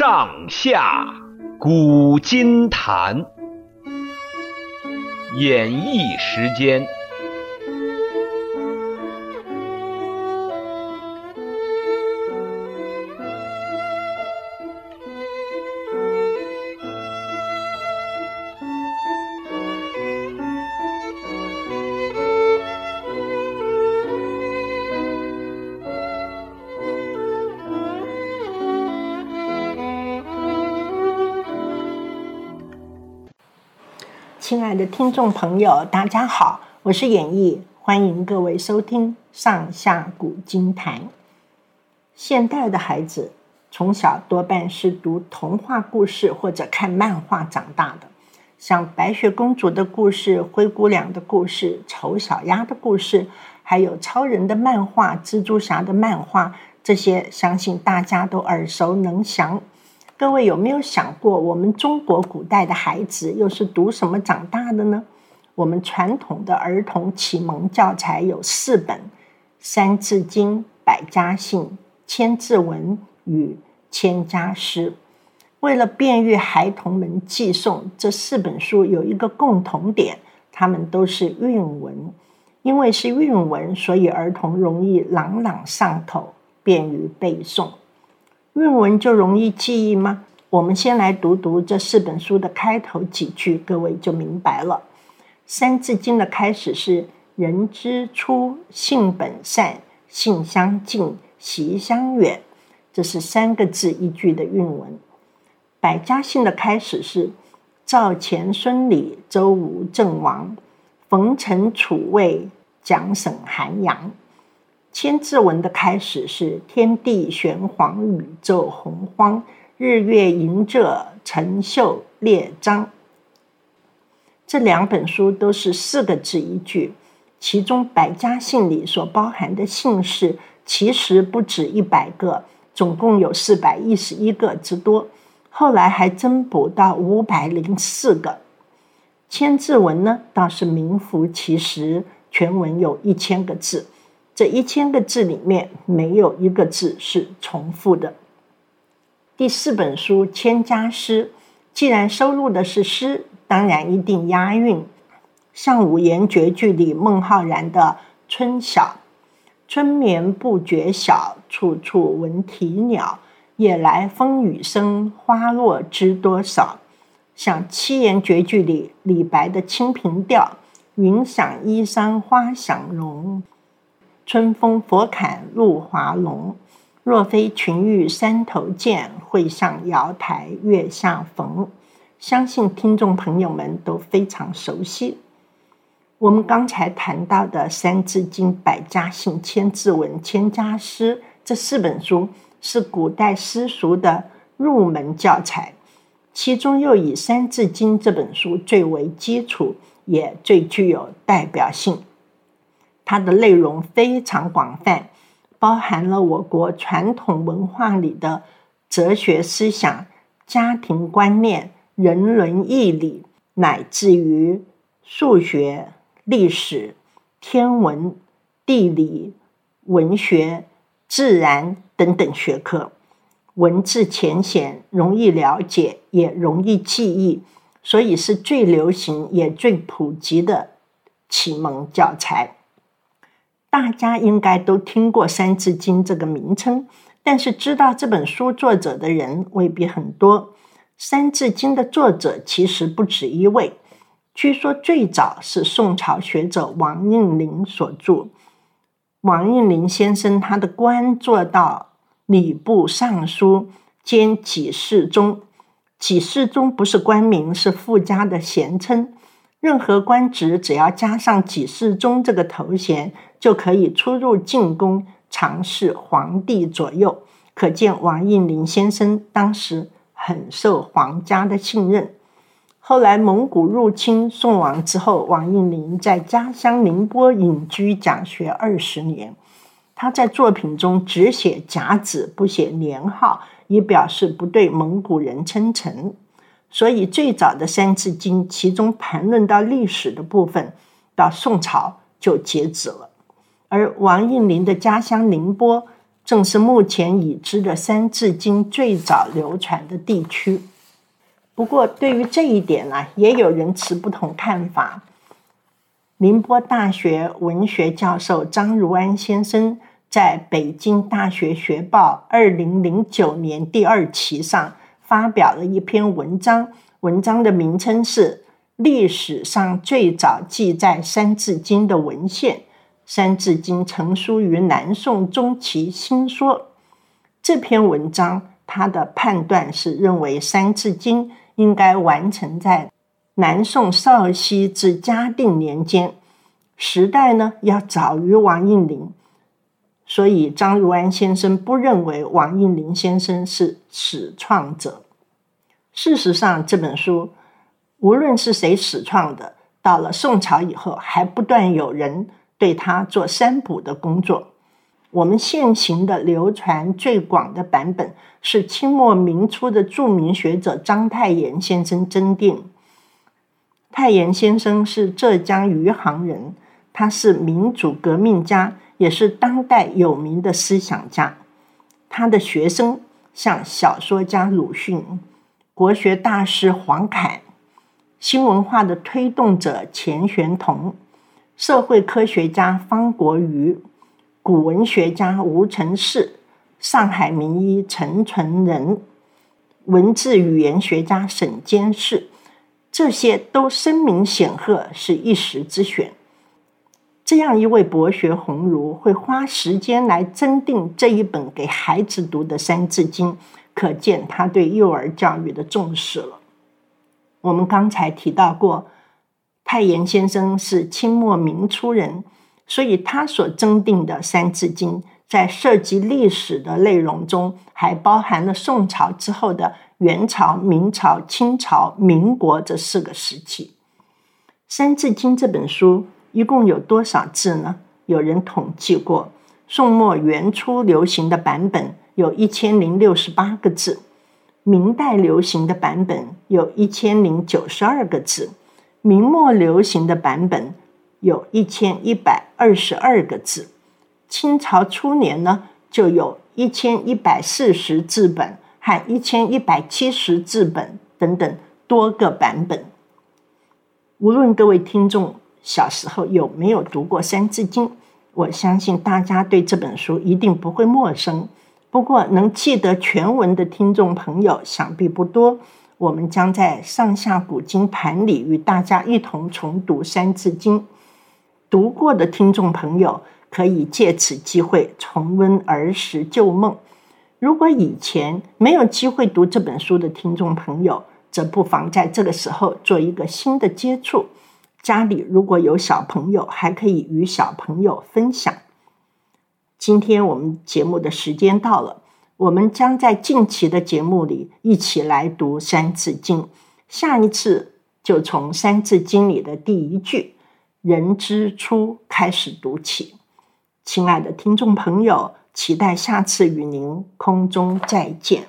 上下古今谈，演绎时间。亲爱的听众朋友，大家好，我是演绎，欢迎各位收听《上下古今谈》。现代的孩子从小多半是读童话故事或者看漫画长大的，像白雪公主的故事、灰姑娘的故事、丑小鸭的故事，还有超人的漫画、蜘蛛侠的漫画，这些相信大家都耳熟能详。各位有没有想过，我们中国古代的孩子又是读什么长大的呢？我们传统的儿童启蒙教材有四本：《三字经》《百家姓》《千字文》与《千家诗》。为了便于孩童们记诵，这四本书有一个共同点，它们都是韵文。因为是韵文，所以儿童容易朗朗上口，便于背诵。韵文就容易记忆吗？我们先来读读这四本书的开头几句，各位就明白了。《三字经》的开始是“人之初，性本善，性相近，习相远”，这是三个字一句的韵文。《百家姓》的开始是“赵钱孙李周吴郑王，冯陈楚卫蒋沈韩杨”。千字文的开始是“天地玄黄，宇宙洪荒，日月盈仄，辰宿列张”。这两本书都是四个字一句，其中《百家姓》里所包含的姓氏其实不止一百个，总共有四百一十一个之多。后来还增补到五百零四个。千字文呢，倒是名副其实，全文有一千个字。这一千个字里面没有一个字是重复的。第四本书《千家诗》，既然收录的是诗，当然一定押韵。像五言绝句里孟浩然的“春晓”，春眠不觉晓，处处闻啼鸟。夜来风雨声，花落知多少。像七言绝句里李白的《清平调》，云想衣裳花想容。春风拂槛露华浓，若非群玉山头见，会上瑶台月下逢。相信听众朋友们都非常熟悉。我们刚才谈到的《三字经》《百家姓》《千字文》《千家诗》这四本书，是古代私塾的入门教材，其中又以《三字经》这本书最为基础，也最具有代表性。它的内容非常广泛，包含了我国传统文化里的哲学思想、家庭观念、人伦义理，乃至于数学、历史、天文、地理、文学、自然等等学科，文字浅显，容易了解，也容易记忆，所以是最流行也最普及的启蒙教材。大家应该都听过《三字经》这个名称，但是知道这本书作者的人未必很多。《三字经》的作者其实不止一位，据说最早是宋朝学者王应麟所著。王应麟先生他的官做到礼部尚书兼给事中，给事中不是官名，是附加的衔称。任何官职只要加上给事中这个头衔，就可以出入进宫，常侍皇帝左右。可见王应麟先生当时很受皇家的信任。后来蒙古入侵宋亡之后，王应麟在家乡宁波隐居讲学二十年。他在作品中只写甲子，不写年号，以表示不对蒙古人称臣。所以，最早的《三字经》，其中谈论到历史的部分，到宋朝就截止了。而王应麟的家乡宁波，正是目前已知的《三字经》最早流传的地区。不过，对于这一点呢、也有人持不同看法。宁波大学文学教授张如安先生在北京大学学报二零零九年第二期上发表了一篇文章，文章的名称是《历史上最早记载《三字经》的文献》。《三字经》成书于南宋中期新说。这篇文章，他的判断是认为《三字经》应该完成在南宋绍熙至嘉定年间，时代呢要早于王应麟。所以张如安先生不认为王应麟先生是始创者。事实上，这本书无论是谁始创的，到了宋朝以后，还不断有人。对他做删补的工作。我们现行的流传最广的版本是清末明初的著名学者章太炎先生增订。太炎先生是浙江余杭人，他是民主革命家，也是当代有名的思想家。他的学生像小说家鲁迅、国学大师黄侃、新文化的推动者钱玄同。社会科学家方国瑜、古文学家吴承仕、上海名医陈纯仁、文字语言学家沈坚士，这些都声名显赫，是一时之选。这样一位博学鸿儒会花时间来增订这一本给孩子读的《三字经》，可见他对幼儿教育的重视了。我们刚才提到过。太炎先生是清末明初人，所以他所增订的《三字经》在涉及历史的内容中，还包含了宋朝之后的元朝、明朝、清朝、民国这四个时期。《三字经》这本书一共有多少字呢？有人统计过，宋末元初流行的版本有一千零六十八个字，明代流行的版本有一千零九十二个字。明末流行的版本有一千一百二十二个字，清朝初年呢，就有一千一百四十字本和一千一百七十字本等等多个版本。无论各位听众小时候有没有读过《三字经》，我相信大家对这本书一定不会陌生。不过，能记得全文的听众朋友想必不多。我们将在上下古今盘里与大家一同重读《三字经》，读过的听众朋友可以借此机会重温儿时旧梦。如果以前没有机会读这本书的听众朋友，则不妨在这个时候做一个新的接触。家里如果有小朋友，还可以与小朋友分享。今天我们节目的时间到了。我们将在近期的节目里一起来读《三字经》，下一次就从《三字经》里的第一句“人之初”开始读起。亲爱的听众朋友，期待下次与您空中再见。